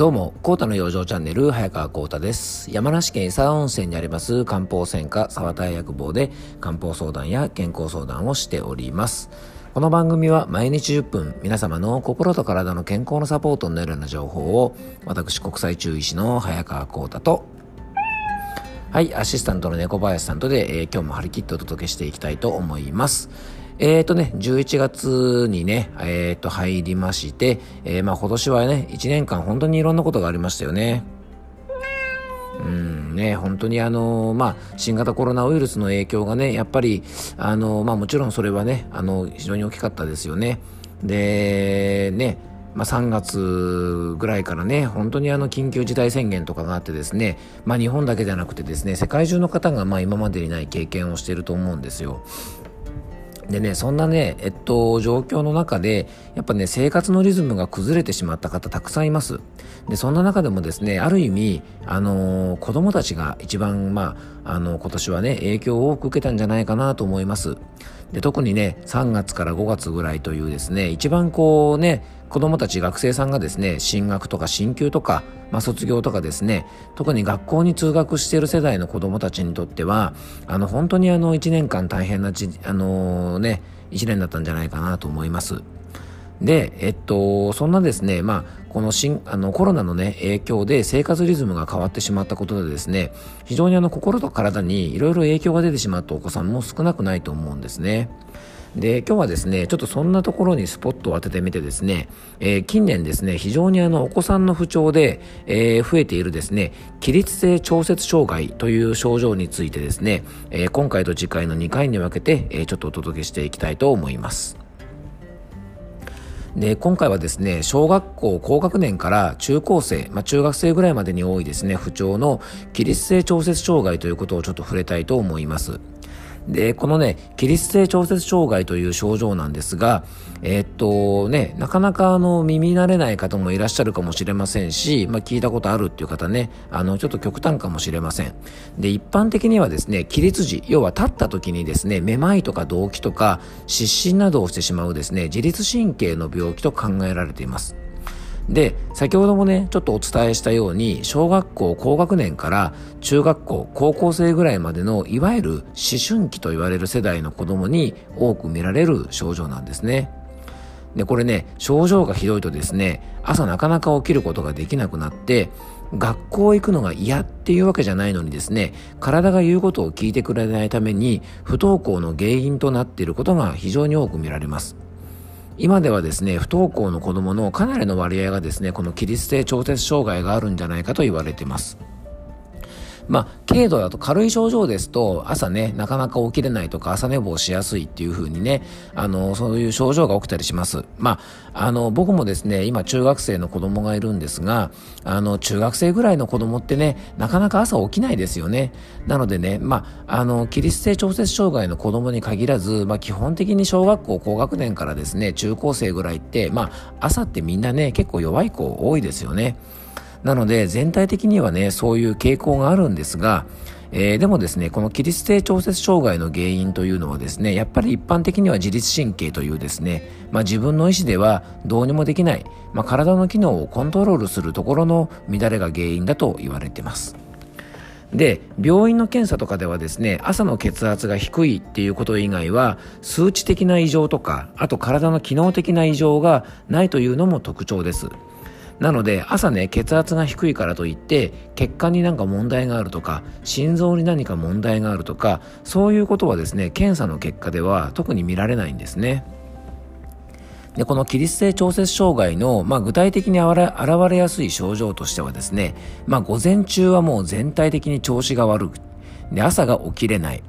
どうも、コータの養生チャンネル、早川コータです。山梨県伊佐温泉にあります漢方専科沢田薬房で漢方相談や健康相談をしております。この番組は毎日10分、皆様の心と体の健康のサポートになるような情報を、私国際中医師の早川コータと、はい、アシスタントの猫林さんとで、えー、今日も張り切ってお届けしていきたいと思います。えっ、ー、とね、11月にね、えっ、ー、と、入りまして、えー、まあ今年はね、1年間本当にいろんなことがありましたよね。うんね、本当にあの、まあ、新型コロナウイルスの影響がね、やっぱり、あの、まあもちろんそれはね、あの、非常に大きかったですよね。で、ね、まあ、3月ぐらいからね、本当にあの緊急事態宣言とかがあってですね、まあ、日本だけじゃなくてですね、世界中の方がまあ今までにない経験をしていると思うんですよ。でね、そんなね、えっと、状況の中で、やっぱね、生活のリズムが崩れてしまった方たくさんいます。で、そんな中でもですね、ある意味、あのー、子供たちが一番、まあ、あの、今年はね、影響を多く受けたんじゃないかなと思います。で、特にね、3月から5月ぐらいというですね、一番こうね、子供たち学生さんがですね、進学とか進級とか、まあ、卒業とかですね、特に学校に通学している世代の子供たちにとっては、あの、本当にあの、1年間大変なち、あのー、ね、1年だったんじゃないかなと思います。で、えっと、そんなですね、まあ、この新、あの、コロナのね、影響で生活リズムが変わってしまったことでですね、非常にあの、心と体にいろいろ影響が出てしまったお子さんも少なくないと思うんですね。で、今日はですね、ちょっとそんなところにスポットを当ててみてですね、えー、近年ですね、非常にあの、お子さんの不調で、えー、増えているですね、起立性調節障害という症状についてですね、えー、今回と次回の2回に分けて、えちょっとお届けしていきたいと思います。で、今回はですね、小学校高学年から中高生、まあ、中学生ぐらいまでに多いですね、不調の起立性調節障害ということをちょっと触れたいと思います。で、このね、起立性調節障害という症状なんですが、えー、っとね、なかなかあの耳慣れない方もいらっしゃるかもしれませんし、まあ、聞いたことあるっていう方ね、あの、ちょっと極端かもしれません。で、一般的にはですね、起立時、要は立った時にですね、めまいとか動悸とか、失神などをしてしまうですね、自律神経の病気と考えられています。で、先ほどもね、ちょっとお伝えしたように、小学校高学年から中学校、高校生ぐらいまでの、いわゆる思春期と言われる世代の子供に多く見られる症状なんですね。で、これね、症状がひどいとですね、朝なかなか起きることができなくなって、学校行くのが嫌っていうわけじゃないのにですね、体が言うことを聞いてくれないために、不登校の原因となっていることが非常に多く見られます。今ではですね、不登校の子どものかなりの割合がですね、この起立性調節障害があるんじゃないかと言われています。まあ、軽度だと軽い症状ですと、朝ね、なかなか起きれないとか、朝寝坊しやすいっていう風にね、あの、そういう症状が起きたりします。まあ、あの、僕もですね、今中学生の子供がいるんですが、あの、中学生ぐらいの子供ってね、なかなか朝起きないですよね。なのでね、まあ、あの、起立性調節障害の子供に限らず、まあ、基本的に小学校高学年からですね、中高生ぐらいって、まあ、朝ってみんなね、結構弱い子多いですよね。なので全体的にはね、そういう傾向があるんですが、えー、でもですね、この起立性調節障害の原因というのはですね、やっぱり一般的には自律神経というですね、まあ、自分の意思ではどうにもできない、まあ、体の機能をコントロールするところの乱れが原因だと言われています。で、病院の検査とかではですね、朝の血圧が低いっていうこと以外は、数値的な異常とか、あと体の機能的な異常がないというのも特徴です。なので朝ね血圧が低いからといって血管になんか問題があるとか心臓に何か問題があるとかそういうことはですね検査の結果では特に見られないんですね。でこの起立性調節障害の、まあ、具体的に現れやすい症状としてはですね、まあ、午前中はもう全体的に調子が悪くで朝が起きれない。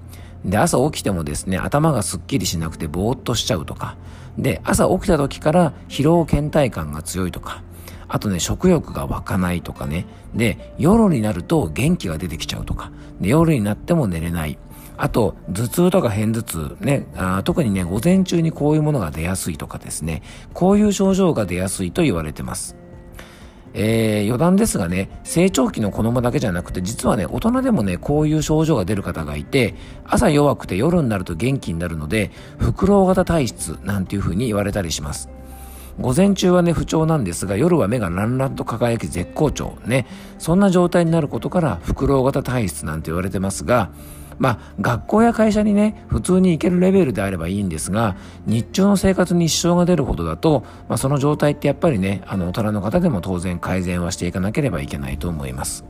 で朝起きてもですね頭がすっきりしなくてぼーっとしちゃうとか。で朝起きた時から疲労倦怠感が強いとか。あとね、食欲が湧かないとかね。で、夜になると元気が出てきちゃうとか。で、夜になっても寝れない。あと、頭痛とか片頭痛、ね、あ特にね、午前中にこういうものが出やすいとかですね、こういう症状が出やすいと言われてます。えー、余談ですがね、成長期の子供だけじゃなくて、実はね、大人でもね、こういう症状が出る方がいて、朝弱くて夜になると元気になるので、フクロウ型体質なんていう風に言われたりします。午前中はね不調なんですが夜は目がランランと輝き絶好調ねそんな状態になることからフクロウ型体質なんて言われてますがまあ、学校や会社にね、普通に行けるレベルであればいいんですが、日中の生活に支障が出るほどだと、まあ、その状態ってやっぱりね、あの、大人の方でも当然改善はしていかなければいけないと思います。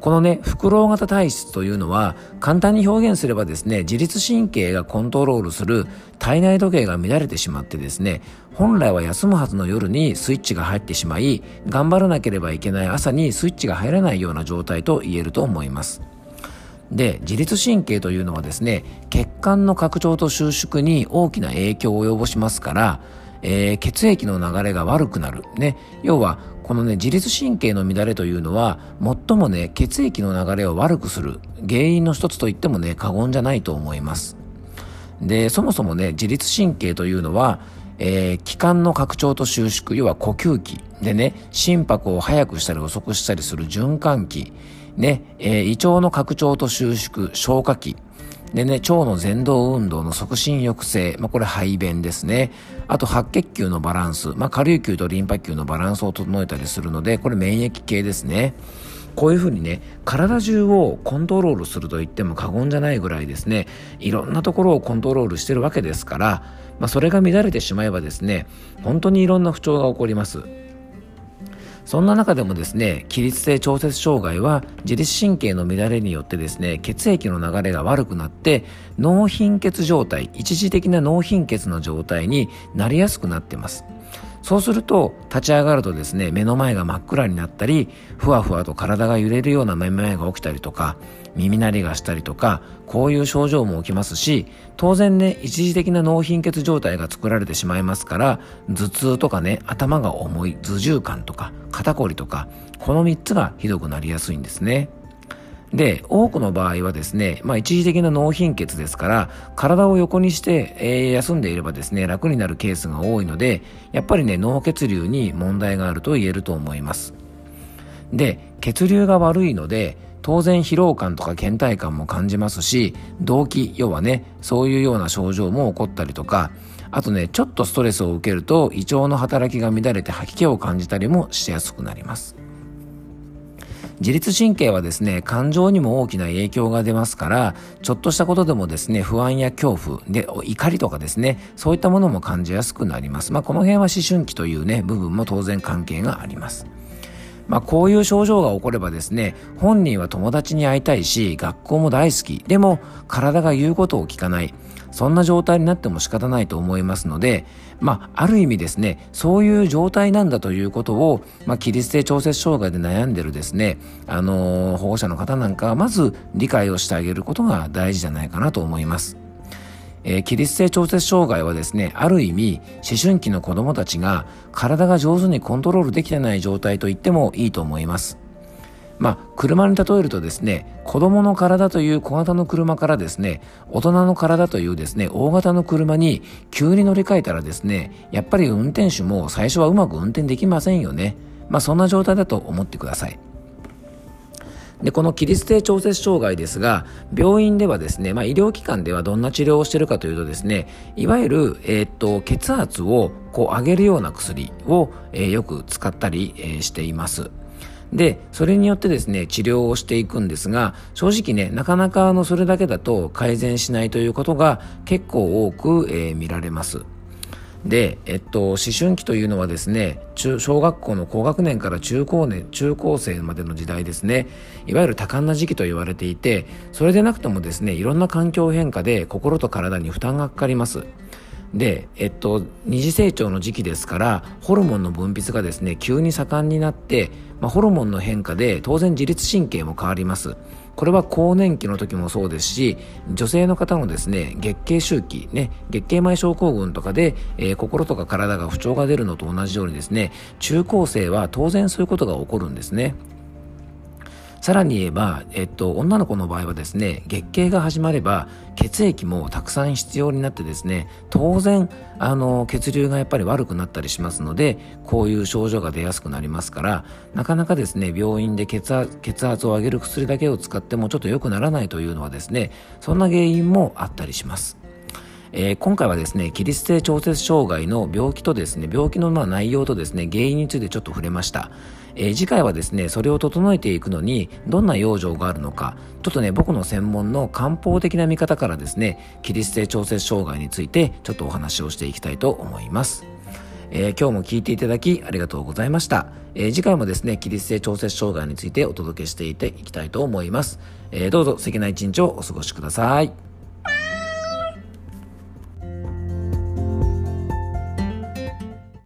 このね、フクロウ型体質というのは、簡単に表現すればですね、自律神経がコントロールする体内時計が乱れてしまってですね、本来は休むはずの夜にスイッチが入ってしまい、頑張らなければいけない朝にスイッチが入らないような状態と言えると思います。で自律神経というのはですね血管の拡張と収縮に大きな影響を及ぼしますから、えー、血液の流れが悪くなる、ね、要はこのね自律神経の乱れというのは最もね血液の流れを悪くする原因の一つと言ってもね過言じゃないと思います。でそもそもね自律神経というのはえー、気管の拡張と収縮、要は呼吸器。でね、心拍を速くしたり遅くしたりする循環器、ね、えー、胃腸の拡張と収縮、消化器。でね、腸の前動運動の促進抑制。まあ、これ排便ですね。あと白血球のバランス。まあ、下流球とリンパ球のバランスを整えたりするので、これ免疫系ですね。こういうふうにね、体中をコントロールすると言っても過言じゃないぐらいですね、いろんなところをコントロールしてるわけですから、まあ、それが乱れてしまえばですね、本当にいろんな不調が起こります。そんな中でもですね、起立性調節障害は自律神経の乱れによってですね、血液の流れが悪くなって脳貧血状態、一時的な脳貧血の状態になりやすくなってます。そうすると立ち上がるとですね目の前が真っ暗になったりふわふわと体が揺れるようなめまいが起きたりとか耳鳴りがしたりとかこういう症状も起きますし当然ね一時的な脳貧血状態が作られてしまいますから頭痛とかね頭が重い頭重感とか肩こりとかこの3つがひどくなりやすいんですね。で、多くの場合はですね、まあ一時的な脳貧血ですから、体を横にして、えー、休んでいればですね、楽になるケースが多いので、やっぱりね、脳血流に問題があると言えると思います。で、血流が悪いので、当然疲労感とか倦怠感も感じますし、動悸、要はね、そういうような症状も起こったりとか、あとね、ちょっとストレスを受けると胃腸の働きが乱れて吐き気を感じたりもしやすくなります。自律神経はですね、感情にも大きな影響が出ますから、ちょっとしたことでもですね、不安や恐怖、で、怒りとかですね、そういったものも感じやすくなります。まあ、この辺は思春期というね、部分も当然関係があります。まあ、こういう症状が起こればですね、本人は友達に会いたいし、学校も大好き。でも、体が言うことを聞かない。そんな状態になっても仕方ないと思いますので、まあ、ある意味ですね、そういう状態なんだということを、まあ、起立性調節障害で悩んでるですね、あのー、保護者の方なんかはまず理解をしてあげることが大事じゃないかなと思います。えー、起立性調節障害はですね、ある意味、思春期の子供たちが体が上手にコントロールできてない状態と言ってもいいと思います。まあ、車に例えるとですね、子供の体という小型の車からですね、大人の体というですね、大型の車に急に乗り換えたらですね、やっぱり運転手も最初はうまく運転できませんよね。まあ、そんな状態だと思ってください。で、この起立性調節障害ですが、病院ではですね、まあ、医療機関ではどんな治療をしているかというとですね、いわゆる、えー、っと、血圧をこう上げるような薬を、えー、よく使ったり、えー、しています。で、それによってですね、治療をしていくんですが、正直ね、なかなかあの、それだけだと改善しないということが結構多く、えー、見られます。で、えっと、思春期というのはですね、中、小学校の高学年から中高年、中高生までの時代ですね、いわゆる多感な時期と言われていて、それでなくてもですね、いろんな環境変化で心と体に負担がかかります。で、えっと、二次成長の時期ですから、ホルモンの分泌がですね、急に盛んになって、まあ、ホルモンの変化で当然自律神経も変わります。これは更年期の時もそうですし、女性の方のですね、月経周期、ね、月経前症候群とかで、えー、心とか体が不調が出るのと同じようにですね、中高生は当然そういうことが起こるんですね。さらに言えば、えっと、女の子の場合はですね、月経が始まれば、血液もたくさん必要になってですね、当然、あの、血流がやっぱり悪くなったりしますので、こういう症状が出やすくなりますから、なかなかですね、病院で血圧を上げる薬だけを使ってもちょっと良くならないというのはですね、そんな原因もあったりします。えー、今回はですね、起立性調節障害の病気とですね、病気のまあ内容とですね、原因についてちょっと触れました。えー、次回はですね、それを整えていくのに、どんな養生があるのか、ちょっとね、僕の専門の漢方的な見方からですね、起立性調節障害について、ちょっとお話をしていきたいと思います。えー、今日も聞いていただきありがとうございました。えー、次回もですね、起立性調節障害についてお届けしていていきたいと思います。えー、どうぞ素敵な一日をお過ごしください。